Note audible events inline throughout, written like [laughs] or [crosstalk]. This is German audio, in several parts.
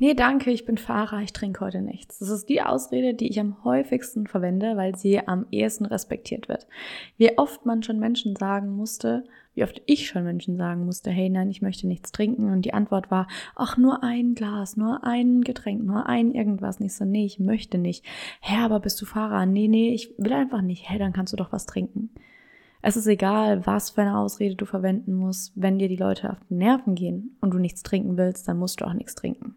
Nee, danke, ich bin Fahrer, ich trinke heute nichts. Das ist die Ausrede, die ich am häufigsten verwende, weil sie am ehesten respektiert wird. Wie oft man schon Menschen sagen musste, wie oft ich schon Menschen sagen musste, hey, nein, ich möchte nichts trinken. Und die Antwort war, ach, nur ein Glas, nur ein Getränk, nur ein irgendwas. Nicht so, nee, ich möchte nicht. Hä, aber bist du Fahrer? Nee, nee, ich will einfach nicht. Hä, dann kannst du doch was trinken. Es ist egal, was für eine Ausrede du verwenden musst. Wenn dir die Leute auf die Nerven gehen und du nichts trinken willst, dann musst du auch nichts trinken.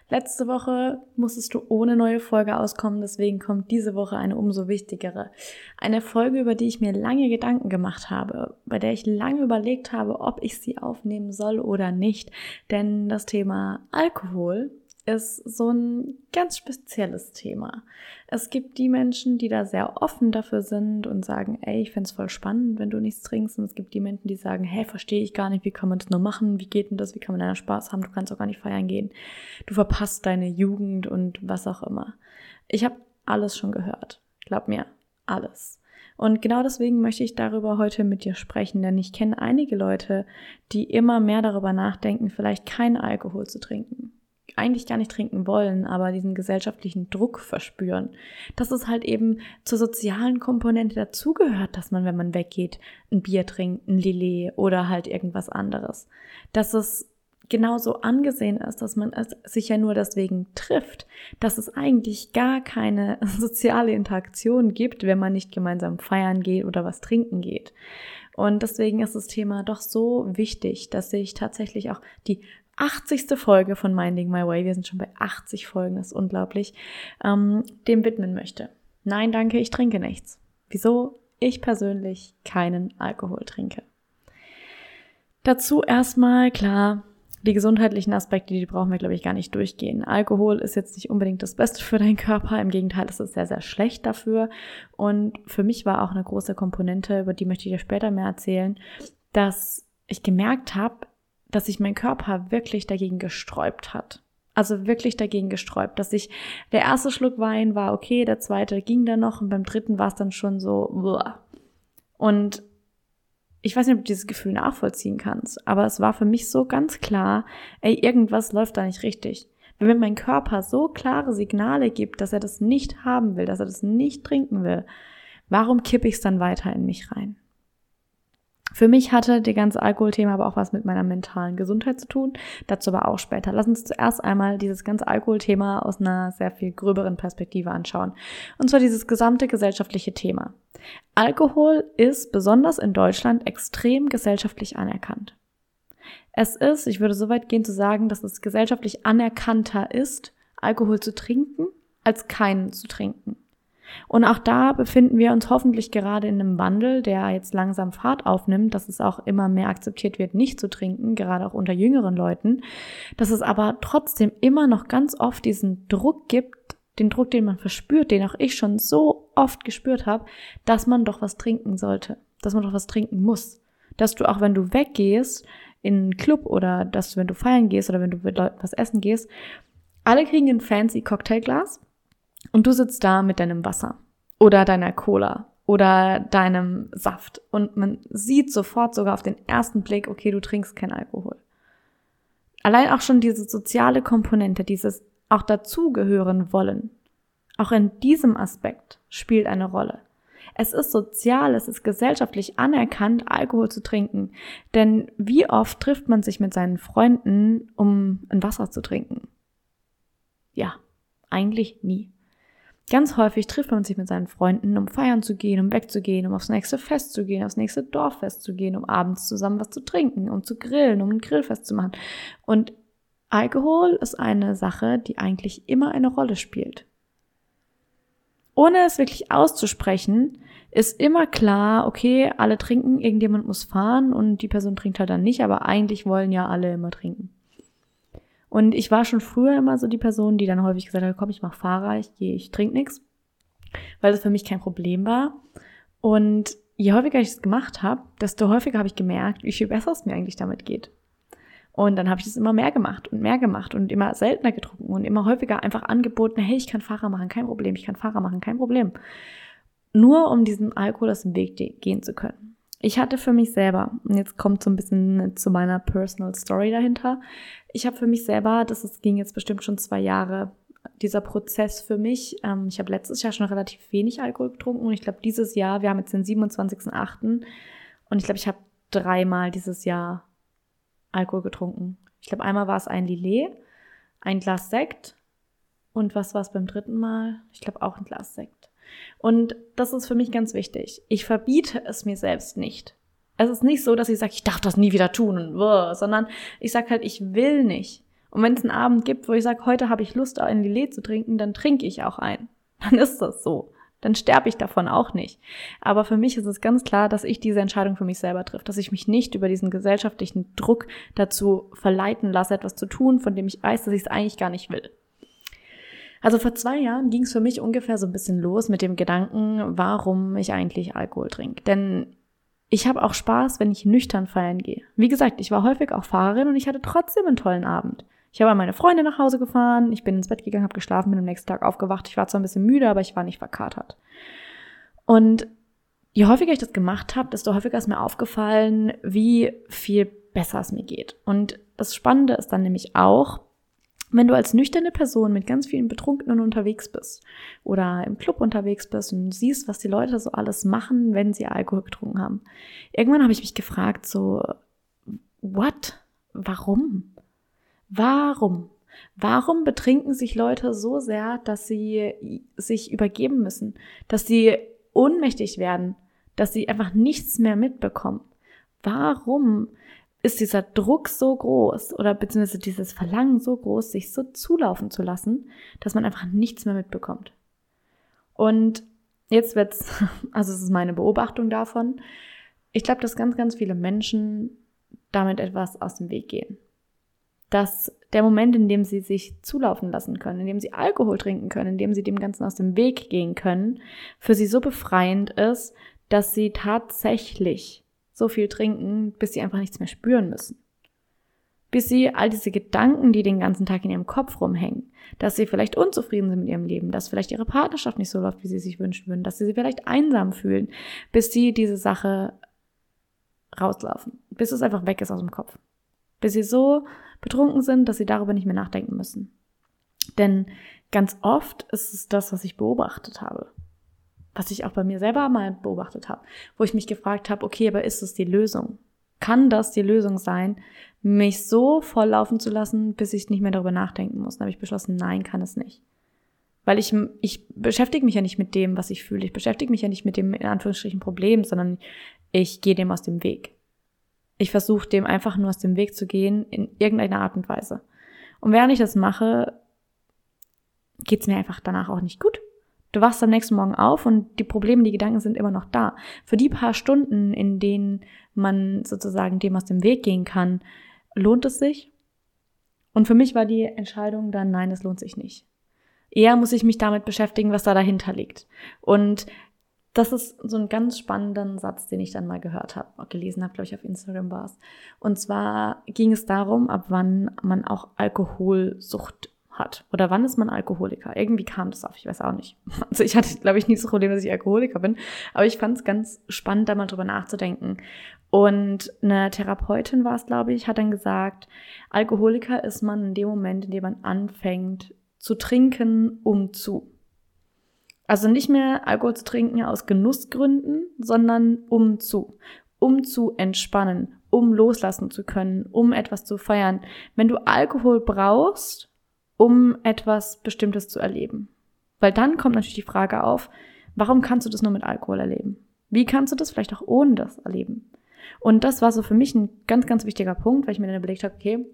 Letzte Woche musstest du ohne neue Folge auskommen, deswegen kommt diese Woche eine umso wichtigere. Eine Folge, über die ich mir lange Gedanken gemacht habe, bei der ich lange überlegt habe, ob ich sie aufnehmen soll oder nicht. Denn das Thema Alkohol ist so ein ganz spezielles Thema. Es gibt die Menschen, die da sehr offen dafür sind und sagen, ey, ich find's voll spannend, wenn du nichts trinkst. Und es gibt die Menschen, die sagen, hey, verstehe ich gar nicht, wie kann man das nur machen? Wie geht denn das? Wie kann man da Spaß haben? Du kannst auch gar nicht feiern gehen. Du verpasst deine Jugend und was auch immer. Ich habe alles schon gehört. Glaub mir, alles. Und genau deswegen möchte ich darüber heute mit dir sprechen, denn ich kenne einige Leute, die immer mehr darüber nachdenken, vielleicht keinen Alkohol zu trinken eigentlich gar nicht trinken wollen, aber diesen gesellschaftlichen Druck verspüren. Dass es halt eben zur sozialen Komponente dazugehört, dass man, wenn man weggeht, ein Bier trinkt, ein Lillet oder halt irgendwas anderes. Dass es genauso angesehen ist, dass man es sich ja nur deswegen trifft, dass es eigentlich gar keine [laughs] soziale Interaktion gibt, wenn man nicht gemeinsam feiern geht oder was trinken geht. Und deswegen ist das Thema doch so wichtig, dass ich tatsächlich auch die 80. Folge von Minding My Way, wir sind schon bei 80 Folgen, das ist unglaublich, ähm, dem widmen möchte. Nein, danke, ich trinke nichts. Wieso ich persönlich keinen Alkohol trinke. Dazu erstmal klar, die gesundheitlichen Aspekte, die brauchen wir, glaube ich, gar nicht durchgehen. Alkohol ist jetzt nicht unbedingt das Beste für deinen Körper. Im Gegenteil, es ist sehr, sehr schlecht dafür. Und für mich war auch eine große Komponente, über die möchte ich dir später mehr erzählen, dass ich gemerkt habe, dass sich mein Körper wirklich dagegen gesträubt hat. Also wirklich dagegen gesträubt, dass ich, der erste Schluck Wein war okay, der zweite ging dann noch und beim dritten war es dann schon so, uah. und ich weiß nicht, ob du dieses Gefühl nachvollziehen kannst, aber es war für mich so ganz klar, ey, irgendwas läuft da nicht richtig. Wenn mir mein Körper so klare Signale gibt, dass er das nicht haben will, dass er das nicht trinken will, warum kippe ich es dann weiter in mich rein? Für mich hatte die ganze Alkoholthema aber auch was mit meiner mentalen Gesundheit zu tun. Dazu aber auch später. Lass uns zuerst einmal dieses ganze Alkoholthema aus einer sehr viel gröberen Perspektive anschauen. Und zwar dieses gesamte gesellschaftliche Thema. Alkohol ist besonders in Deutschland extrem gesellschaftlich anerkannt. Es ist, ich würde so weit gehen zu sagen, dass es gesellschaftlich anerkannter ist, Alkohol zu trinken, als keinen zu trinken. Und auch da befinden wir uns hoffentlich gerade in einem Wandel, der jetzt langsam Fahrt aufnimmt, dass es auch immer mehr akzeptiert wird, nicht zu trinken, gerade auch unter jüngeren Leuten, dass es aber trotzdem immer noch ganz oft diesen Druck gibt, den Druck, den man verspürt, den auch ich schon so oft gespürt habe, dass man doch was trinken sollte, dass man doch was trinken muss, dass du auch wenn du weggehst in einen Club oder dass du, wenn du feiern gehst oder wenn du mit Leuten was essen gehst, alle kriegen ein fancy Cocktailglas und du sitzt da mit deinem Wasser oder deiner Cola oder deinem Saft und man sieht sofort sogar auf den ersten Blick, okay, du trinkst kein Alkohol. Allein auch schon diese soziale Komponente, dieses auch dazugehören wollen, auch in diesem Aspekt spielt eine Rolle. Es ist sozial, es ist gesellschaftlich anerkannt, Alkohol zu trinken. Denn wie oft trifft man sich mit seinen Freunden, um ein Wasser zu trinken? Ja, eigentlich nie. Ganz häufig trifft man sich mit seinen Freunden, um feiern zu gehen, um wegzugehen, um aufs nächste Fest zu gehen, aufs nächste Dorffest zu gehen, um abends zusammen was zu trinken, um zu grillen, um ein Grillfest zu machen. Und Alkohol ist eine Sache, die eigentlich immer eine Rolle spielt. Ohne es wirklich auszusprechen, ist immer klar, okay, alle trinken, irgendjemand muss fahren und die Person trinkt halt dann nicht, aber eigentlich wollen ja alle immer trinken. Und ich war schon früher immer so die Person, die dann häufig gesagt hat, komm, ich mach Fahrer, ich gehe, ich trinke nichts, weil das für mich kein Problem war. Und je häufiger ich es gemacht habe, desto häufiger habe ich gemerkt, wie viel besser es mir eigentlich damit geht. Und dann habe ich das immer mehr gemacht und mehr gemacht und immer seltener getrunken und immer häufiger einfach angeboten, hey, ich kann Fahrer machen, kein Problem, ich kann Fahrer machen, kein Problem. Nur um diesem Alkohol aus dem Weg gehen zu können. Ich hatte für mich selber, und jetzt kommt so ein bisschen zu meiner Personal Story dahinter, ich habe für mich selber, das ist, ging jetzt bestimmt schon zwei Jahre, dieser Prozess für mich. Ähm, ich habe letztes Jahr schon relativ wenig Alkohol getrunken und ich glaube dieses Jahr, wir haben jetzt den 27.8. und ich glaube, ich habe dreimal dieses Jahr Alkohol getrunken. Ich glaube, einmal war es ein Lillet, ein Glas Sekt und was war es beim dritten Mal? Ich glaube auch ein Glas Sekt. Und das ist für mich ganz wichtig. Ich verbiete es mir selbst nicht. Es ist nicht so, dass ich sage, ich darf das nie wieder tun, sondern ich sage halt, ich will nicht. Und wenn es einen Abend gibt, wo ich sage, heute habe ich Lust, ein Lillet zu trinken, dann trinke ich auch ein. Dann ist das so dann sterbe ich davon auch nicht. Aber für mich ist es ganz klar, dass ich diese Entscheidung für mich selber trifft, dass ich mich nicht über diesen gesellschaftlichen Druck dazu verleiten lasse, etwas zu tun, von dem ich weiß, dass ich es eigentlich gar nicht will. Also vor zwei Jahren ging es für mich ungefähr so ein bisschen los mit dem Gedanken, warum ich eigentlich Alkohol trinke. Denn ich habe auch Spaß, wenn ich nüchtern feiern gehe. Wie gesagt, ich war häufig auch Fahrerin und ich hatte trotzdem einen tollen Abend. Ich habe meine Freunde nach Hause gefahren, ich bin ins Bett gegangen, habe geschlafen, bin am nächsten Tag aufgewacht. Ich war zwar ein bisschen müde, aber ich war nicht verkatert. Und je häufiger ich das gemacht habe, desto häufiger ist mir aufgefallen, wie viel besser es mir geht. Und das Spannende ist dann nämlich auch, wenn du als nüchterne Person mit ganz vielen Betrunkenen unterwegs bist oder im Club unterwegs bist und siehst, was die Leute so alles machen, wenn sie Alkohol getrunken haben. Irgendwann habe ich mich gefragt, so, what? Warum? Warum? Warum betrinken sich Leute so sehr, dass sie sich übergeben müssen, dass sie ohnmächtig werden, dass sie einfach nichts mehr mitbekommen? Warum ist dieser Druck so groß oder beziehungsweise dieses Verlangen so groß, sich so zulaufen zu lassen, dass man einfach nichts mehr mitbekommt? Und jetzt wird's, [laughs] also es ist meine Beobachtung davon. Ich glaube, dass ganz, ganz viele Menschen damit etwas aus dem Weg gehen dass der Moment, in dem sie sich zulaufen lassen können, in dem sie Alkohol trinken können, in dem sie dem Ganzen aus dem Weg gehen können, für sie so befreiend ist, dass sie tatsächlich so viel trinken, bis sie einfach nichts mehr spüren müssen. Bis sie all diese Gedanken, die den ganzen Tag in ihrem Kopf rumhängen, dass sie vielleicht unzufrieden sind mit ihrem Leben, dass vielleicht ihre Partnerschaft nicht so läuft, wie sie sich wünschen würden, dass sie sich vielleicht einsam fühlen, bis sie diese Sache rauslaufen, bis es einfach weg ist aus dem Kopf. Bis sie so betrunken sind, dass sie darüber nicht mehr nachdenken müssen. Denn ganz oft ist es das, was ich beobachtet habe. Was ich auch bei mir selber mal beobachtet habe, wo ich mich gefragt habe, okay, aber ist es die Lösung? Kann das die Lösung sein, mich so volllaufen zu lassen, bis ich nicht mehr darüber nachdenken muss? Dann habe ich beschlossen, nein, kann es nicht. Weil ich, ich beschäftige mich ja nicht mit dem, was ich fühle. Ich beschäftige mich ja nicht mit dem, in Anführungsstrichen, Problem, sondern ich gehe dem aus dem Weg. Ich versuche dem einfach nur aus dem Weg zu gehen in irgendeiner Art und Weise. Und während ich das mache, geht's mir einfach danach auch nicht gut. Du wachst am nächsten Morgen auf und die Probleme, die Gedanken sind immer noch da. Für die paar Stunden, in denen man sozusagen dem aus dem Weg gehen kann, lohnt es sich. Und für mich war die Entscheidung dann, nein, es lohnt sich nicht. Eher muss ich mich damit beschäftigen, was da dahinter liegt. Und das ist so ein ganz spannender Satz, den ich dann mal gehört habe, gelesen habe, glaube ich, auf Instagram war es. Und zwar ging es darum, ab wann man auch Alkoholsucht hat. Oder wann ist man Alkoholiker? Irgendwie kam das auf, ich weiß auch nicht. [laughs] Also ich hatte, glaube ich, nie das Problem, dass ich Alkoholiker bin. Aber ich fand es ganz spannend, da mal drüber nachzudenken. Und eine Therapeutin war es, glaube ich, hat dann gesagt, Alkoholiker ist man in dem Moment, in dem man anfängt zu trinken, um zu. Also nicht mehr Alkohol zu trinken aus Genussgründen, sondern um zu, um zu entspannen, um loslassen zu können, um etwas zu feiern. Wenn du Alkohol brauchst, um etwas Bestimmtes zu erleben. Weil dann kommt natürlich die Frage auf, warum kannst du das nur mit Alkohol erleben? Wie kannst du das vielleicht auch ohne das erleben? Und das war so für mich ein ganz, ganz wichtiger Punkt, weil ich mir dann überlegt habe, okay,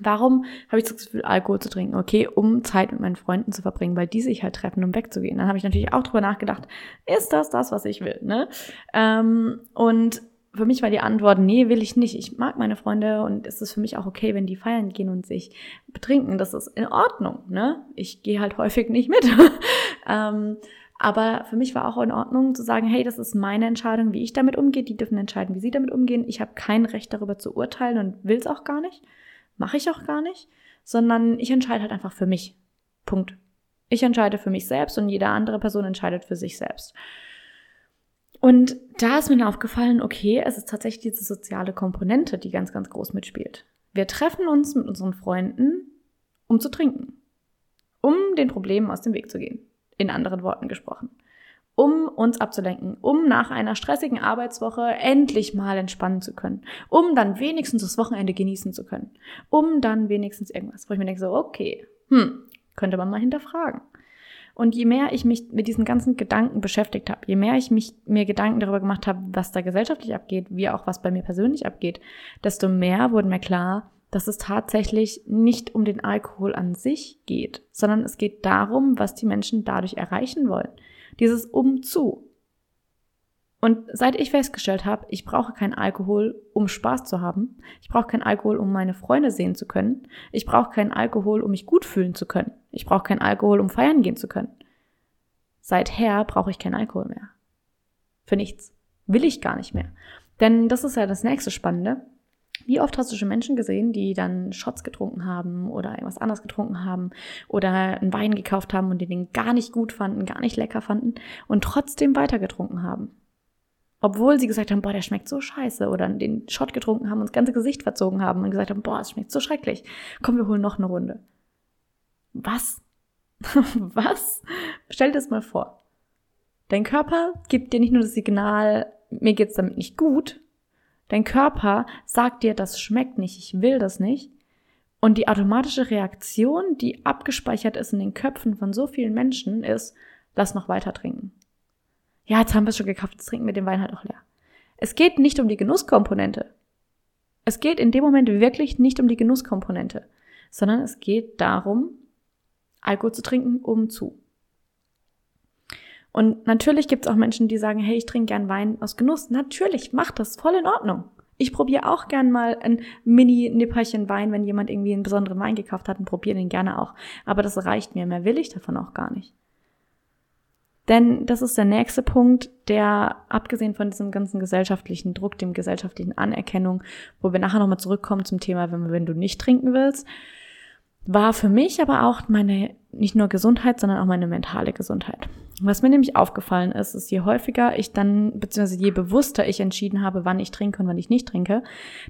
Warum habe ich das Gefühl, Alkohol zu trinken? Okay, um Zeit mit meinen Freunden zu verbringen, weil die sich halt treffen, um wegzugehen. Dann habe ich natürlich auch drüber nachgedacht, ist das das, was ich will? Ne? Ähm, und für mich war die Antwort, nee, will ich nicht. Ich mag meine Freunde und es ist für mich auch okay, wenn die feiern gehen und sich betrinken. Das ist in Ordnung. Ne? Ich gehe halt häufig nicht mit. [laughs] ähm, aber für mich war auch in Ordnung zu sagen, hey, das ist meine Entscheidung, wie ich damit umgehe. Die dürfen entscheiden, wie sie damit umgehen. Ich habe kein Recht darüber zu urteilen und will es auch gar nicht. Mache ich auch gar nicht, sondern ich entscheide halt einfach für mich. Punkt. Ich entscheide für mich selbst und jede andere Person entscheidet für sich selbst. Und da ist mir aufgefallen, okay, es ist tatsächlich diese soziale Komponente, die ganz, ganz groß mitspielt. Wir treffen uns mit unseren Freunden, um zu trinken, um den Problemen aus dem Weg zu gehen. In anderen Worten gesprochen um uns abzulenken, um nach einer stressigen Arbeitswoche endlich mal entspannen zu können, um dann wenigstens das Wochenende genießen zu können, um dann wenigstens irgendwas, wo ich mir denke so, okay, hm, könnte man mal hinterfragen. Und je mehr ich mich mit diesen ganzen Gedanken beschäftigt habe, je mehr ich mich mir Gedanken darüber gemacht habe, was da gesellschaftlich abgeht, wie auch was bei mir persönlich abgeht, desto mehr wurde mir klar, dass es tatsächlich nicht um den Alkohol an sich geht, sondern es geht darum, was die Menschen dadurch erreichen wollen. Dieses Umzu. Und seit ich festgestellt habe, ich brauche keinen Alkohol, um Spaß zu haben, ich brauche keinen Alkohol, um meine Freunde sehen zu können, ich brauche keinen Alkohol, um mich gut fühlen zu können, ich brauche keinen Alkohol, um feiern gehen zu können. Seither brauche ich keinen Alkohol mehr. Für nichts. Will ich gar nicht mehr. Denn das ist ja das nächste Spannende. Wie oft hast du schon Menschen gesehen, die dann Shots getrunken haben oder irgendwas anderes getrunken haben oder einen Wein gekauft haben und den gar nicht gut fanden, gar nicht lecker fanden und trotzdem weiter getrunken haben? Obwohl sie gesagt haben, boah, der schmeckt so scheiße oder den Shot getrunken haben und das ganze Gesicht verzogen haben und gesagt haben, boah, es schmeckt so schrecklich. Komm, wir holen noch eine Runde. Was? [laughs] Was? Stell dir das mal vor. Dein Körper gibt dir nicht nur das Signal, mir geht's damit nicht gut, Dein Körper sagt dir, das schmeckt nicht, ich will das nicht. Und die automatische Reaktion, die abgespeichert ist in den Köpfen von so vielen Menschen, ist, lass noch weiter trinken. Ja, jetzt haben wir es schon gekauft, jetzt trinken wir den Wein halt auch leer. Es geht nicht um die Genusskomponente. Es geht in dem Moment wirklich nicht um die Genusskomponente, sondern es geht darum, Alkohol zu trinken, um zu. Und natürlich gibt es auch Menschen, die sagen, hey, ich trinke gern Wein aus Genuss. Natürlich, mach das, voll in Ordnung. Ich probiere auch gern mal ein Mini-Nipperchen Wein, wenn jemand irgendwie einen besonderen Wein gekauft hat und probiere den gerne auch. Aber das reicht mir, mehr will ich davon auch gar nicht. Denn das ist der nächste Punkt, der abgesehen von diesem ganzen gesellschaftlichen Druck, dem gesellschaftlichen Anerkennung, wo wir nachher nochmal zurückkommen zum Thema, wenn, wenn du nicht trinken willst, war für mich aber auch meine, nicht nur Gesundheit, sondern auch meine mentale Gesundheit. Was mir nämlich aufgefallen ist, ist, je häufiger ich dann, beziehungsweise je bewusster ich entschieden habe, wann ich trinke und wann ich nicht trinke,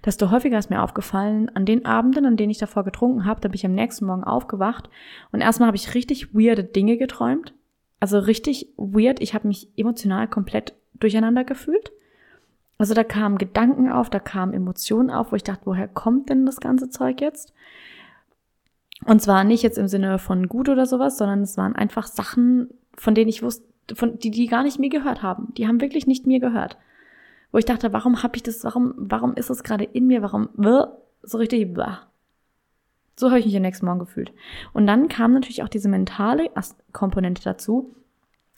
desto häufiger ist mir aufgefallen, an den Abenden, an denen ich davor getrunken habe, da bin ich am nächsten Morgen aufgewacht und erstmal habe ich richtig weirde Dinge geträumt. Also richtig weird. Ich habe mich emotional komplett durcheinander gefühlt. Also da kamen Gedanken auf, da kamen Emotionen auf, wo ich dachte, woher kommt denn das ganze Zeug jetzt? Und zwar nicht jetzt im Sinne von gut oder sowas, sondern es waren einfach Sachen, von denen ich wusste, von die die gar nicht mir gehört haben. Die haben wirklich nicht mir gehört. Wo ich dachte, warum habe ich das, warum, warum ist das gerade in mir, warum, so richtig, so habe ich mich am nächsten Morgen gefühlt. Und dann kam natürlich auch diese mentale Komponente dazu.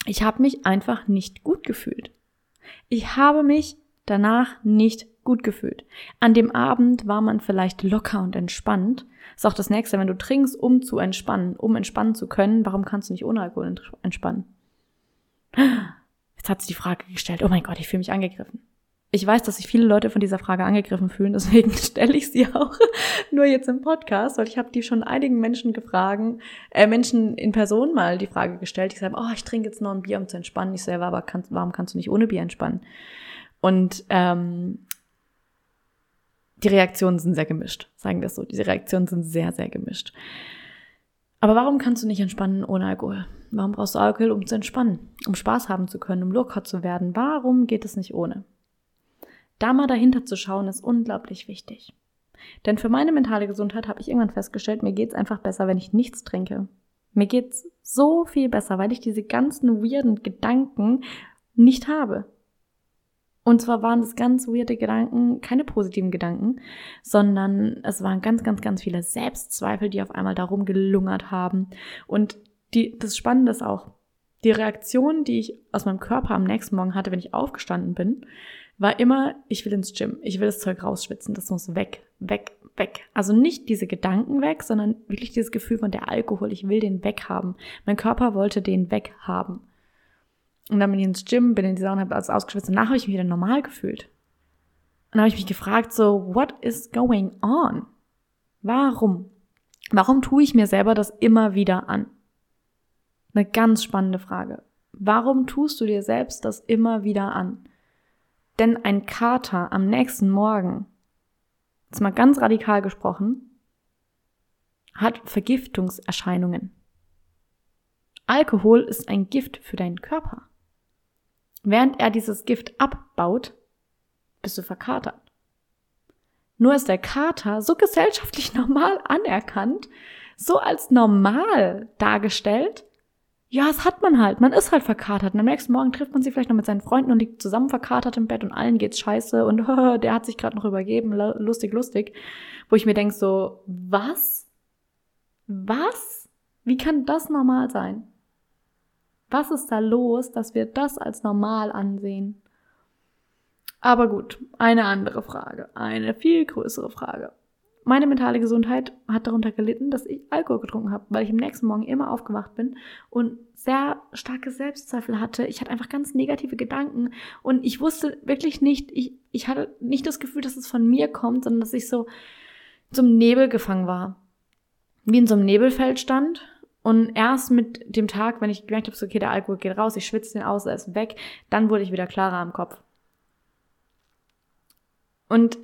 Ich habe mich einfach nicht gut gefühlt. Ich habe mich danach nicht gut gefühlt. An dem Abend war man vielleicht locker und entspannt. Ist auch das nächste, wenn du trinkst, um zu entspannen, um entspannen zu können, warum kannst du nicht ohne Alkohol entspannen? Jetzt hat sie die Frage gestellt, oh mein Gott, ich fühle mich angegriffen. Ich weiß, dass sich viele Leute von dieser Frage angegriffen fühlen, deswegen [laughs] stelle ich sie auch [laughs] nur jetzt im Podcast, weil ich habe die schon einigen Menschen gefragt, äh, Menschen in Person mal die Frage gestellt, die sagen, oh, ich trinke jetzt noch ein Bier, um zu entspannen. Ich selber, aber kann, warum kannst du nicht ohne Bier entspannen? Und ähm, die Reaktionen sind sehr gemischt, sagen wir es so. Diese Reaktionen sind sehr, sehr gemischt. Aber warum kannst du nicht entspannen ohne Alkohol? Warum brauchst du Alkohol, um zu entspannen, um Spaß haben zu können, um locker zu werden? Warum geht es nicht ohne? Da mal dahinter zu schauen, ist unglaublich wichtig. Denn für meine mentale Gesundheit habe ich irgendwann festgestellt, mir geht's einfach besser, wenn ich nichts trinke. Mir geht's so viel besser, weil ich diese ganzen weirden Gedanken nicht habe. Und zwar waren es ganz weirde Gedanken, keine positiven Gedanken, sondern es waren ganz, ganz, ganz viele Selbstzweifel, die auf einmal darum gelungert haben. Und die, das Spannende ist auch, die Reaktion, die ich aus meinem Körper am nächsten Morgen hatte, wenn ich aufgestanden bin, war immer, ich will ins Gym, ich will das Zeug rausschwitzen, das muss weg, weg, weg. Also nicht diese Gedanken weg, sondern wirklich dieses Gefühl von der Alkohol, ich will den weghaben. Mein Körper wollte den weghaben. Und dann bin ich ins Gym, bin in die Sauna, habe alles ausgeschwitzt. Danach habe ich mich wieder normal gefühlt. Und dann habe ich mich gefragt, so, what is going on? Warum? Warum tue ich mir selber das immer wieder an? Eine ganz spannende Frage. Warum tust du dir selbst das immer wieder an? Denn ein Kater am nächsten Morgen, jetzt mal ganz radikal gesprochen, hat Vergiftungserscheinungen. Alkohol ist ein Gift für deinen Körper. Während er dieses Gift abbaut, bist du verkatert. Nur ist der Kater so gesellschaftlich [laughs] normal anerkannt, so als normal dargestellt, ja, es hat man halt. Man ist halt verkatert. Und am nächsten Morgen trifft man sich vielleicht noch mit seinen Freunden und liegt zusammen verkatert im Bett und allen geht's scheiße und [laughs] der hat sich gerade noch übergeben. Lustig, lustig. Wo ich mir denk so, was? Was? Wie kann das normal sein? Was ist da los, dass wir das als normal ansehen? Aber gut, eine andere Frage. Eine viel größere Frage. Meine mentale Gesundheit hat darunter gelitten, dass ich Alkohol getrunken habe, weil ich am nächsten Morgen immer aufgewacht bin und sehr starke Selbstzweifel hatte. Ich hatte einfach ganz negative Gedanken und ich wusste wirklich nicht, ich, ich hatte nicht das Gefühl, dass es von mir kommt, sondern dass ich so zum Nebel gefangen war. Wie in so einem Nebelfeld stand und erst mit dem Tag, wenn ich gemerkt habe, so, okay, der Alkohol geht raus, ich schwitze den aus, er ist weg, dann wurde ich wieder klarer am Kopf. Und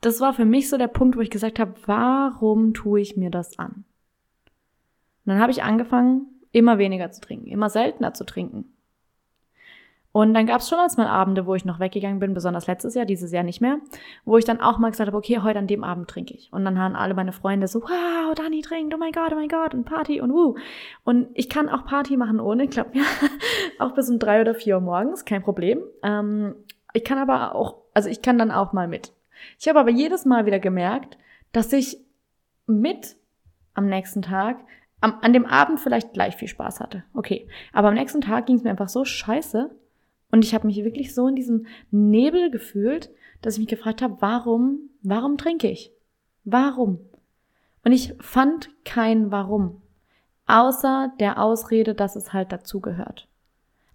das war für mich so der Punkt, wo ich gesagt habe, warum tue ich mir das an? Und dann habe ich angefangen, immer weniger zu trinken, immer seltener zu trinken. Und dann gab es schon mal Abende, wo ich noch weggegangen bin, besonders letztes Jahr, dieses Jahr nicht mehr, wo ich dann auch mal gesagt habe, okay, heute an dem Abend trinke ich. Und dann haben alle meine Freunde so, wow, Dani trinkt, oh mein Gott, oh mein Gott, und Party und wuh. Und ich kann auch Party machen ohne, glaub mir, [laughs] auch bis um drei oder vier Uhr morgens, kein Problem. Ähm, ich kann aber auch, also ich kann dann auch mal mit. Ich habe aber jedes Mal wieder gemerkt, dass ich mit am nächsten Tag, am, an dem Abend vielleicht gleich viel Spaß hatte. Okay. Aber am nächsten Tag ging es mir einfach so scheiße. Und ich habe mich wirklich so in diesem Nebel gefühlt, dass ich mich gefragt habe, warum, warum trinke ich? Warum? Und ich fand kein Warum. Außer der Ausrede, dass es halt dazugehört.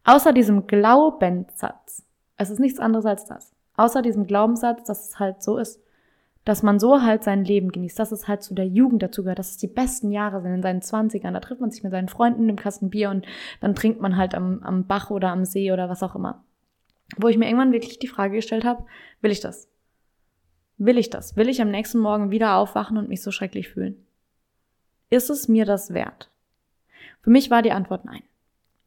Außer diesem Glaubenssatz. Es ist nichts anderes als das. Außer diesem Glaubenssatz, dass es halt so ist. Dass man so halt sein Leben genießt, dass es halt zu der Jugend dazugehört, dass es die besten Jahre sind in seinen Zwanzigern. Da trifft man sich mit seinen Freunden im Kasten Bier und dann trinkt man halt am, am Bach oder am See oder was auch immer. Wo ich mir irgendwann wirklich die Frage gestellt habe, will ich das? Will ich das? Will ich am nächsten Morgen wieder aufwachen und mich so schrecklich fühlen? Ist es mir das wert? Für mich war die Antwort nein.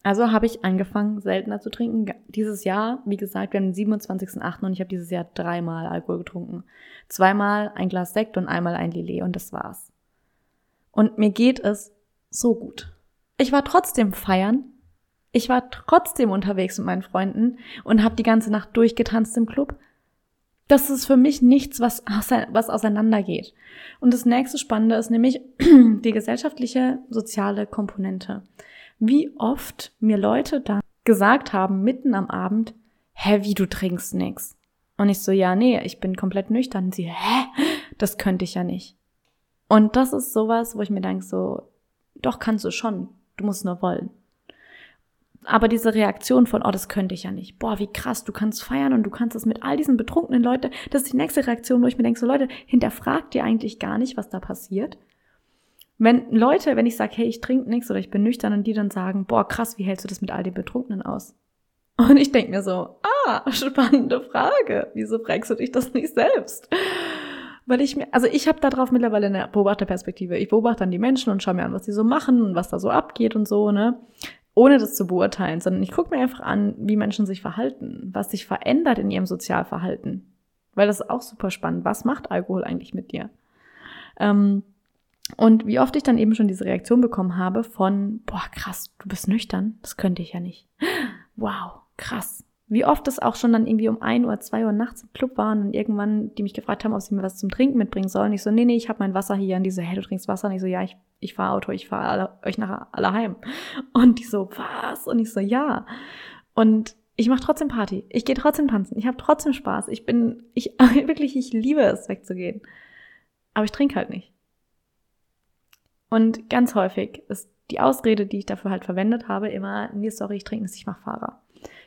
Also habe ich angefangen, seltener zu trinken. Dieses Jahr, wie gesagt, wir haben den 27.8. und ich habe dieses Jahr dreimal Alkohol getrunken. Zweimal ein Glas Sekt und einmal ein Lillet und das war's. Und mir geht es so gut. Ich war trotzdem feiern. Ich war trotzdem unterwegs mit meinen Freunden und habe die ganze Nacht durchgetanzt im Club. Das ist für mich nichts, was, was auseinandergeht. Und das nächste Spannende ist nämlich [clears throat] die gesellschaftliche, soziale Komponente wie oft mir Leute da gesagt haben, mitten am Abend, hä, wie du trinkst nix. Und ich so, ja, nee, ich bin komplett nüchtern. Und sie, hä, das könnte ich ja nicht. Und das ist sowas, wo ich mir denke, so, doch kannst du schon, du musst nur wollen. Aber diese Reaktion von, oh, das könnte ich ja nicht. Boah, wie krass, du kannst feiern und du kannst es mit all diesen betrunkenen Leuten. Das ist die nächste Reaktion, wo ich mir denke, so Leute, hinterfragt ihr eigentlich gar nicht, was da passiert? Wenn Leute, wenn ich sage, hey, ich trinke nichts oder ich bin nüchtern und die dann sagen, boah, krass, wie hältst du das mit all den Betrunkenen aus? Und ich denke mir so, ah, [laughs] spannende Frage. Wieso fragst du dich das nicht selbst? Weil ich mir, also ich habe darauf mittlerweile eine Beobachterperspektive. Ich beobachte dann die Menschen und schaue mir an, was die so machen und was da so abgeht und so, ne? Ohne das zu beurteilen, sondern ich gucke mir einfach an, wie Menschen sich verhalten, was sich verändert in ihrem Sozialverhalten. Weil das ist auch super spannend. Was macht Alkohol eigentlich mit dir? Ähm, und wie oft ich dann eben schon diese Reaktion bekommen habe von, boah, krass, du bist nüchtern, das könnte ich ja nicht. Wow, krass. Wie oft es auch schon dann irgendwie um ein Uhr, zwei Uhr nachts im Club waren und irgendwann, die mich gefragt haben, ob sie mir was zum Trinken mitbringen sollen. Ich so, nee, nee, ich habe mein Wasser hier. Und die so, hey, du trinkst Wasser? Und ich so, ja, ich, ich fahre Auto, ich fahre euch nachher alle heim. Und die so, was? Und ich so, ja. Und ich mache trotzdem Party. Ich gehe trotzdem tanzen. Ich habe trotzdem Spaß. Ich bin, ich [laughs] wirklich, ich liebe es, wegzugehen. Aber ich trinke halt nicht. Und ganz häufig ist die Ausrede, die ich dafür halt verwendet habe, immer, nee, sorry, ich trinke nichts, ich mache Fahrer.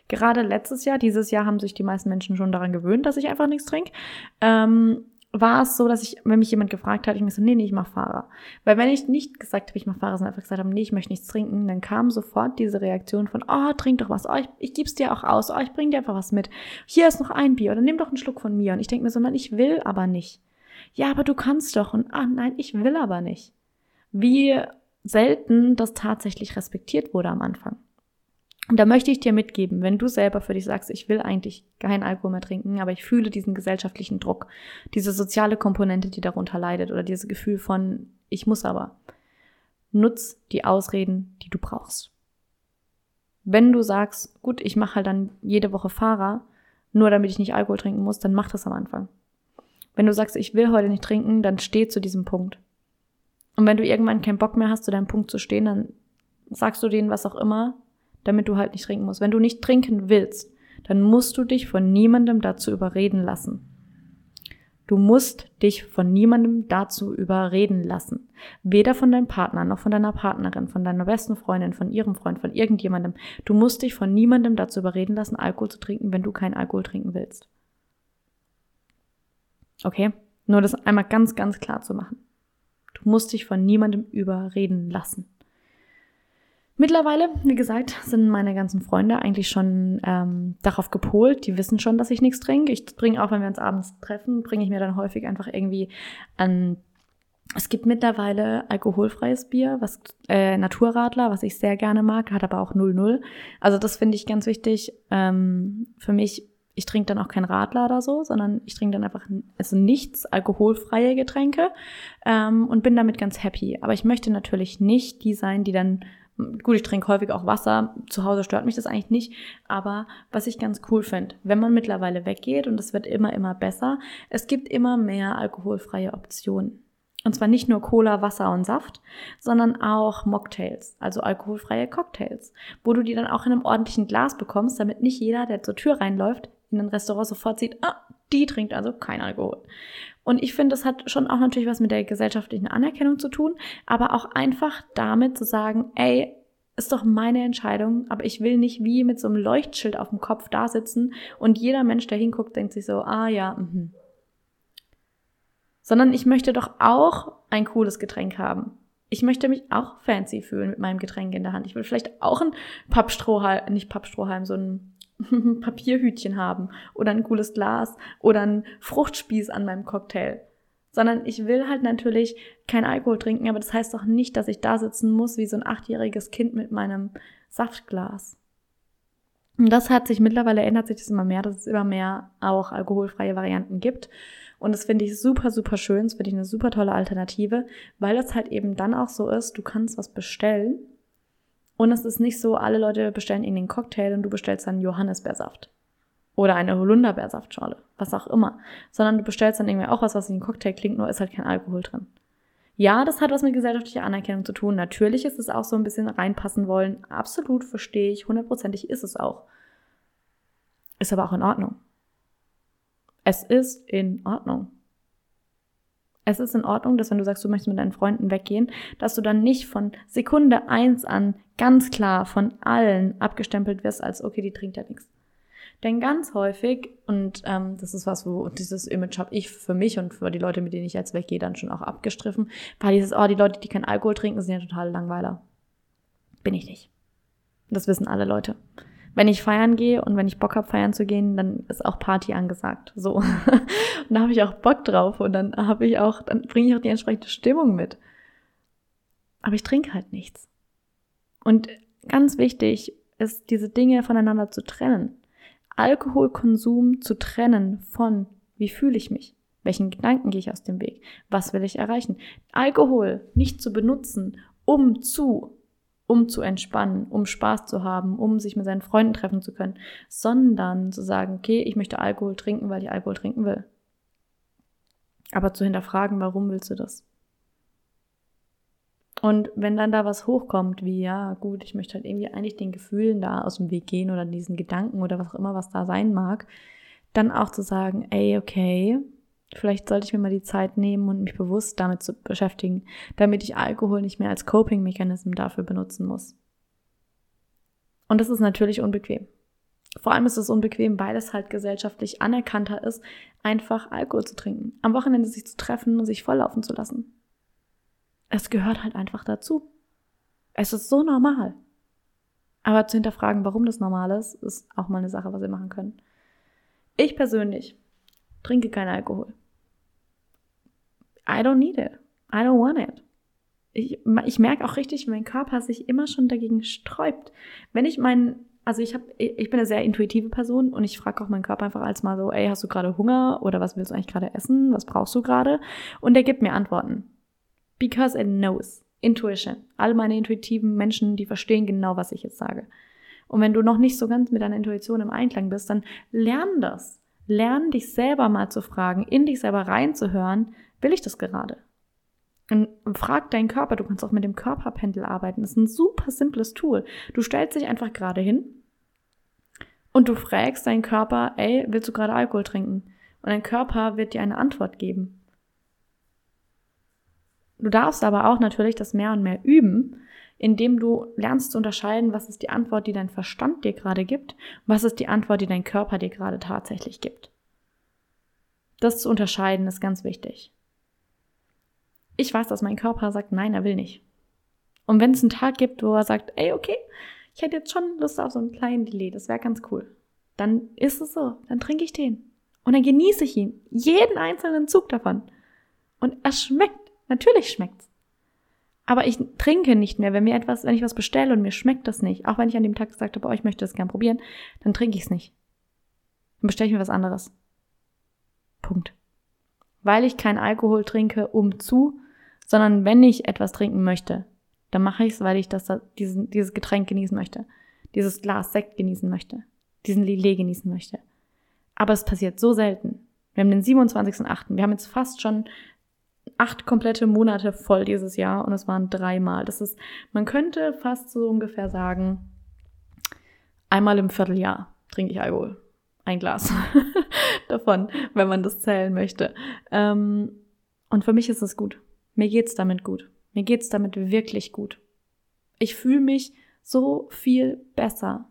Gerade letztes Jahr, dieses Jahr haben sich die meisten Menschen schon daran gewöhnt, dass ich einfach nichts trinke. Ähm, war es so, dass ich, wenn mich jemand gefragt hat, ich mir so, nee, nee, ich mach Fahrer. Weil wenn ich nicht gesagt habe, ich mach Fahrer, sondern einfach gesagt habe, nee, ich möchte nichts trinken, dann kam sofort diese Reaktion von, oh, trink doch was, oh, ich, ich gib's dir auch aus, oh, ich bring dir einfach was mit. Hier ist noch ein Bier oder nimm doch einen Schluck von mir. Und ich denke mir so, nein, ich will aber nicht. Ja, aber du kannst doch. Und ah, nein, ich will aber nicht wie selten das tatsächlich respektiert wurde am Anfang. Und da möchte ich dir mitgeben, wenn du selber für dich sagst, ich will eigentlich keinen Alkohol mehr trinken, aber ich fühle diesen gesellschaftlichen Druck, diese soziale Komponente, die darunter leidet oder dieses Gefühl von, ich muss aber. Nutz die Ausreden, die du brauchst. Wenn du sagst, gut, ich mache halt dann jede Woche Fahrer, nur damit ich nicht Alkohol trinken muss, dann mach das am Anfang. Wenn du sagst, ich will heute nicht trinken, dann steh zu diesem Punkt. Und wenn du irgendwann keinen Bock mehr hast, zu deinem Punkt zu stehen, dann sagst du denen was auch immer, damit du halt nicht trinken musst. Wenn du nicht trinken willst, dann musst du dich von niemandem dazu überreden lassen. Du musst dich von niemandem dazu überreden lassen. Weder von deinem Partner, noch von deiner Partnerin, von deiner besten Freundin, von ihrem Freund, von irgendjemandem. Du musst dich von niemandem dazu überreden lassen, Alkohol zu trinken, wenn du keinen Alkohol trinken willst. Okay? Nur das einmal ganz, ganz klar zu machen. Du musst dich von niemandem überreden lassen. Mittlerweile, wie gesagt, sind meine ganzen Freunde eigentlich schon ähm, darauf gepolt. Die wissen schon, dass ich nichts trinke. Ich bringe auch, wenn wir uns abends treffen, bringe ich mir dann häufig einfach irgendwie an. Es gibt mittlerweile alkoholfreies Bier, was äh, Naturradler, was ich sehr gerne mag, hat aber auch 0,0. Also das finde ich ganz wichtig. Ähm, für mich ich trinke dann auch kein Radler oder so, sondern ich trinke dann einfach also nichts, alkoholfreie Getränke ähm, und bin damit ganz happy. Aber ich möchte natürlich nicht die sein, die dann, gut, ich trinke häufig auch Wasser, zu Hause stört mich das eigentlich nicht, aber was ich ganz cool finde, wenn man mittlerweile weggeht und es wird immer, immer besser, es gibt immer mehr alkoholfreie Optionen. Und zwar nicht nur Cola, Wasser und Saft, sondern auch Mocktails, also alkoholfreie Cocktails, wo du die dann auch in einem ordentlichen Glas bekommst, damit nicht jeder, der zur Tür reinläuft, in ein Restaurant sofort sieht, ah, die trinkt also kein Alkohol. Und ich finde, das hat schon auch natürlich was mit der gesellschaftlichen Anerkennung zu tun, aber auch einfach damit zu sagen, ey, ist doch meine Entscheidung, aber ich will nicht wie mit so einem Leuchtschild auf dem Kopf da sitzen und jeder Mensch, der hinguckt, denkt sich so, ah ja, mhm. Sondern ich möchte doch auch ein cooles Getränk haben. Ich möchte mich auch fancy fühlen mit meinem Getränk in der Hand. Ich will vielleicht auch ein Pappstrohhalm, nicht Pappstrohhalm, so ein [laughs] Papierhütchen haben oder ein cooles Glas oder ein Fruchtspieß an meinem Cocktail. Sondern ich will halt natürlich kein Alkohol trinken, aber das heißt doch nicht, dass ich da sitzen muss wie so ein achtjähriges Kind mit meinem Saftglas. Und das hat sich mittlerweile ändert sich das immer mehr, dass es immer mehr auch alkoholfreie Varianten gibt. Und das finde ich super, super schön. Das finde ich eine super tolle Alternative, weil es halt eben dann auch so ist, du kannst was bestellen und es ist nicht so, alle Leute bestellen ihnen den Cocktail und du bestellst dann Johannisbeersaft. Oder eine Holunderbeersaftschorle, was auch immer. Sondern du bestellst dann irgendwie auch was, was in den Cocktail klingt, nur ist halt kein Alkohol drin. Ja, das hat was mit gesellschaftlicher Anerkennung zu tun. Natürlich ist es auch so ein bisschen reinpassen wollen. Absolut verstehe ich, hundertprozentig ist es auch. Ist aber auch in Ordnung. Es ist in Ordnung. Es ist in Ordnung, dass wenn du sagst, du möchtest mit deinen Freunden weggehen, dass du dann nicht von Sekunde eins an ganz klar von allen abgestempelt wirst als, okay, die trinkt ja nichts. Denn ganz häufig, und ähm, das ist was, wo dieses Image habe ich für mich und für die Leute, mit denen ich jetzt weggehe, dann schon auch abgestriffen, war dieses, oh, die Leute, die keinen Alkohol trinken, sind ja total Langweiler. Bin ich nicht. Das wissen alle Leute wenn ich feiern gehe und wenn ich Bock habe, feiern zu gehen, dann ist auch Party angesagt. So. [laughs] und da habe ich auch Bock drauf und dann habe ich auch, dann bringe ich auch die entsprechende Stimmung mit. Aber ich trinke halt nichts. Und ganz wichtig ist, diese Dinge voneinander zu trennen. Alkoholkonsum zu trennen von Wie fühle ich mich? Welchen Gedanken gehe ich aus dem Weg? Was will ich erreichen? Alkohol nicht zu benutzen, um zu, um zu entspannen, um Spaß zu haben, um sich mit seinen Freunden treffen zu können, sondern zu sagen, okay, ich möchte Alkohol trinken, weil ich Alkohol trinken will. Aber zu hinterfragen, warum willst du das? Und wenn dann da was hochkommt, wie, ja, gut, ich möchte halt irgendwie eigentlich den Gefühlen da aus dem Weg gehen oder diesen Gedanken oder was auch immer, was da sein mag, dann auch zu sagen, ey, okay, vielleicht sollte ich mir mal die Zeit nehmen und mich bewusst damit zu beschäftigen, damit ich Alkohol nicht mehr als Coping-Mechanismus dafür benutzen muss. Und das ist natürlich unbequem. Vor allem ist es unbequem, weil es halt gesellschaftlich anerkannter ist, einfach Alkohol zu trinken, am Wochenende sich zu treffen und sich volllaufen zu lassen. Es gehört halt einfach dazu. Es ist so normal. Aber zu hinterfragen, warum das normal ist, ist auch mal eine Sache, was wir machen können. Ich persönlich trinke keinen Alkohol. I don't need it. I don't want it. Ich, ich merke auch richtig, mein Körper sich immer schon dagegen sträubt. Wenn ich meinen also ich habe, ich bin eine sehr intuitive Person und ich frage auch meinen Körper einfach als mal so, ey, hast du gerade Hunger oder was willst du eigentlich gerade essen? Was brauchst du gerade? Und der gibt mir Antworten. Because it knows. Intuition. All meine intuitiven Menschen, die verstehen genau, was ich jetzt sage. Und wenn du noch nicht so ganz mit deiner Intuition im Einklang bist, dann lern das. Lern dich selber mal zu fragen, in dich selber reinzuhören, will ich das gerade? Und frag deinen Körper, du kannst auch mit dem Körperpendel arbeiten. Das ist ein super simples Tool. Du stellst dich einfach gerade hin und du fragst deinen Körper, ey, willst du gerade Alkohol trinken? Und dein Körper wird dir eine Antwort geben. Du darfst aber auch natürlich das mehr und mehr üben, indem du lernst zu unterscheiden, was ist die Antwort, die dein Verstand dir gerade gibt, was ist die Antwort, die dein Körper dir gerade tatsächlich gibt. Das zu unterscheiden ist ganz wichtig. Ich weiß, dass mein Körper sagt, nein, er will nicht. Und wenn es einen Tag gibt, wo er sagt, ey, okay, ich hätte jetzt schon Lust auf so einen kleinen Delay, das wäre ganz cool, dann ist es so, dann trinke ich den. Und dann genieße ich ihn, jeden einzelnen Zug davon. Und er schmeckt, natürlich schmeckt's. Aber ich trinke nicht mehr, wenn mir etwas, wenn ich was bestelle und mir schmeckt das nicht, auch wenn ich an dem Tag gesagt habe, oh, ich möchte das gern probieren, dann trinke ich es nicht. Dann bestelle ich mir was anderes. Punkt. Weil ich keinen Alkohol trinke, um zu, sondern wenn ich etwas trinken möchte, dann mache ich es, weil ich das, diesen, dieses Getränk genießen möchte, dieses Glas Sekt genießen möchte, diesen Lillet genießen möchte. Aber es passiert so selten. Wir haben den 27.8. Wir haben jetzt fast schon acht komplette Monate voll dieses Jahr und es waren dreimal. Das ist, man könnte fast so ungefähr sagen, einmal im Vierteljahr trinke ich Alkohol. Ein Glas [laughs] davon, wenn man das zählen möchte. Ähm, und für mich ist es gut. Mir geht's damit gut. Mir geht's damit wirklich gut. Ich fühle mich so viel besser.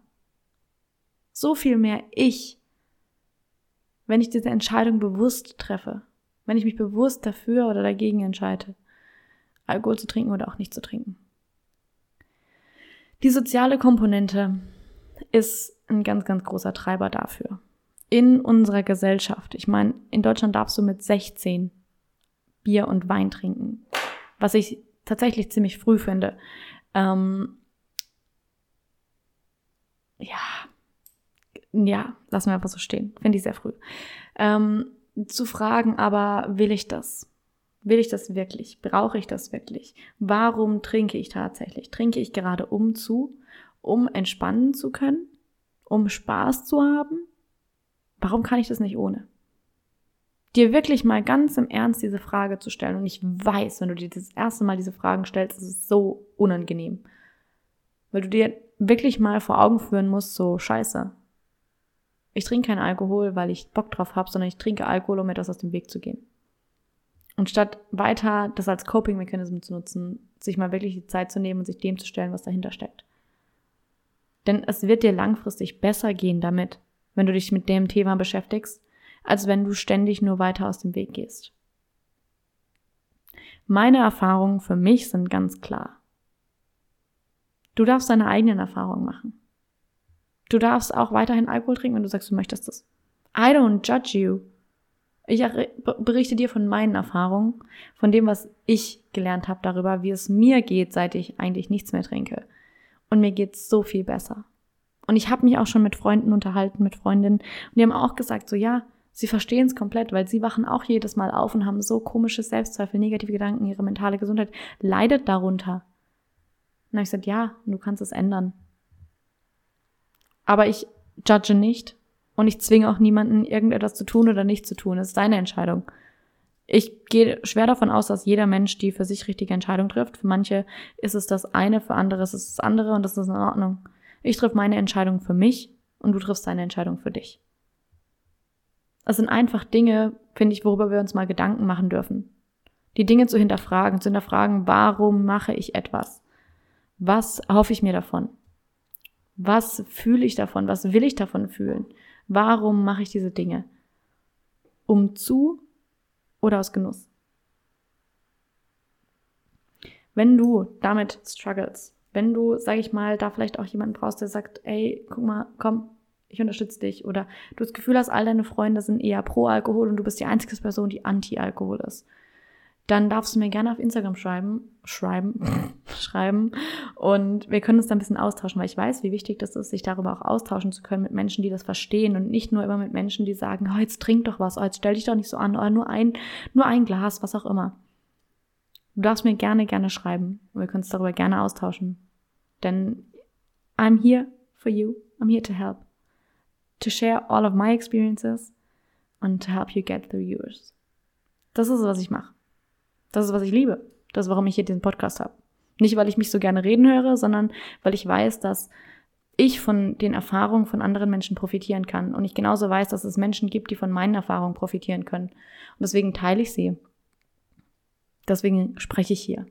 So viel mehr ich, wenn ich diese Entscheidung bewusst treffe. Wenn ich mich bewusst dafür oder dagegen entscheide, Alkohol zu trinken oder auch nicht zu trinken. Die soziale Komponente ist ein ganz, ganz großer Treiber dafür. In unserer Gesellschaft. Ich meine, in Deutschland darfst du mit 16 Bier und Wein trinken. Was ich tatsächlich ziemlich früh finde. Ähm, ja, ja, lassen wir einfach so stehen. Finde ich sehr früh. Ähm, zu fragen, aber will ich das? Will ich das wirklich? Brauche ich das wirklich? Warum trinke ich tatsächlich? Trinke ich gerade um zu, um entspannen zu können? Um Spaß zu haben? Warum kann ich das nicht ohne? Dir wirklich mal ganz im Ernst diese Frage zu stellen. Und ich weiß, wenn du dir das erste Mal diese Fragen stellst, ist es so unangenehm. Weil du dir wirklich mal vor Augen führen musst, so scheiße. Ich trinke keinen Alkohol, weil ich Bock drauf habe, sondern ich trinke Alkohol, um etwas aus dem Weg zu gehen. Und statt weiter das als Coping-Mechanismus zu nutzen, sich mal wirklich die Zeit zu nehmen und sich dem zu stellen, was dahinter steckt. Denn es wird dir langfristig besser gehen damit, wenn du dich mit dem Thema beschäftigst, als wenn du ständig nur weiter aus dem Weg gehst. Meine Erfahrungen für mich sind ganz klar. Du darfst deine eigenen Erfahrungen machen. Du darfst auch weiterhin Alkohol trinken, wenn du sagst, du möchtest das. I don't judge you. Ich berichte dir von meinen Erfahrungen, von dem, was ich gelernt habe darüber, wie es mir geht, seit ich eigentlich nichts mehr trinke. Und mir geht's so viel besser. Und ich habe mich auch schon mit Freunden unterhalten, mit Freundinnen, und die haben auch gesagt, so ja, Sie verstehen es komplett, weil sie wachen auch jedes Mal auf und haben so komische Selbstzweifel, negative Gedanken, ihre mentale Gesundheit leidet darunter. Und habe ich gesagt, ja, du kannst es ändern. Aber ich judge nicht und ich zwinge auch niemanden, irgendetwas zu tun oder nicht zu tun. Es ist seine Entscheidung. Ich gehe schwer davon aus, dass jeder Mensch die für sich richtige Entscheidung trifft. Für manche ist es das eine, für andere ist es das andere und das ist in Ordnung. Ich triff meine Entscheidung für mich und du triffst deine Entscheidung für dich. Es sind einfach Dinge, finde ich, worüber wir uns mal Gedanken machen dürfen. Die Dinge zu hinterfragen, zu hinterfragen, warum mache ich etwas? Was hoffe ich mir davon? Was fühle ich davon? Was will ich davon fühlen? Warum mache ich diese Dinge? Um zu oder aus Genuss? Wenn du damit struggles, wenn du, sage ich mal, da vielleicht auch jemanden brauchst, der sagt, ey, guck mal, komm, ich unterstütze dich. Oder du das Gefühl hast, all deine Freunde sind eher pro Alkohol und du bist die einzige Person, die anti-Alkohol ist. Dann darfst du mir gerne auf Instagram schreiben, schreiben, [laughs] schreiben und wir können uns da ein bisschen austauschen, weil ich weiß, wie wichtig das ist, sich darüber auch austauschen zu können mit Menschen, die das verstehen und nicht nur immer mit Menschen, die sagen, oh, jetzt trink doch was, oh, jetzt stell dich doch nicht so an, oh, nur ein, nur ein Glas, was auch immer. Du darfst mir gerne, gerne schreiben und wir können uns darüber gerne austauschen. Denn I'm here for you. I'm here to help. To share all of my experiences and to help you get through yours. Das ist, was ich mache. Das ist, was ich liebe. Das ist, warum ich hier diesen Podcast habe. Nicht, weil ich mich so gerne reden höre, sondern weil ich weiß, dass ich von den Erfahrungen von anderen Menschen profitieren kann. Und ich genauso weiß, dass es Menschen gibt, die von meinen Erfahrungen profitieren können. Und deswegen teile ich sie. Deswegen spreche ich hier.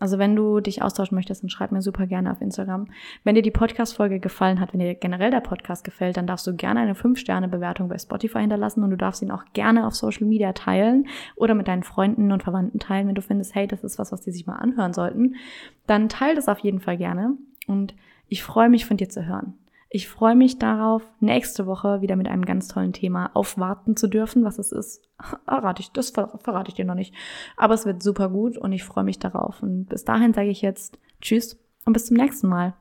Also wenn du dich austauschen möchtest, dann schreib mir super gerne auf Instagram. Wenn dir die Podcast-Folge gefallen hat, wenn dir generell der Podcast gefällt, dann darfst du gerne eine 5-Sterne-Bewertung bei Spotify hinterlassen und du darfst ihn auch gerne auf Social Media teilen oder mit deinen Freunden und Verwandten teilen, wenn du findest, hey, das ist was, was die sich mal anhören sollten. Dann teile das auf jeden Fall gerne und ich freue mich von dir zu hören. Ich freue mich darauf, nächste Woche wieder mit einem ganz tollen Thema aufwarten zu dürfen. Was es ist, [laughs] verrate ich, das verrate ich dir noch nicht. Aber es wird super gut und ich freue mich darauf. Und bis dahin sage ich jetzt Tschüss und bis zum nächsten Mal.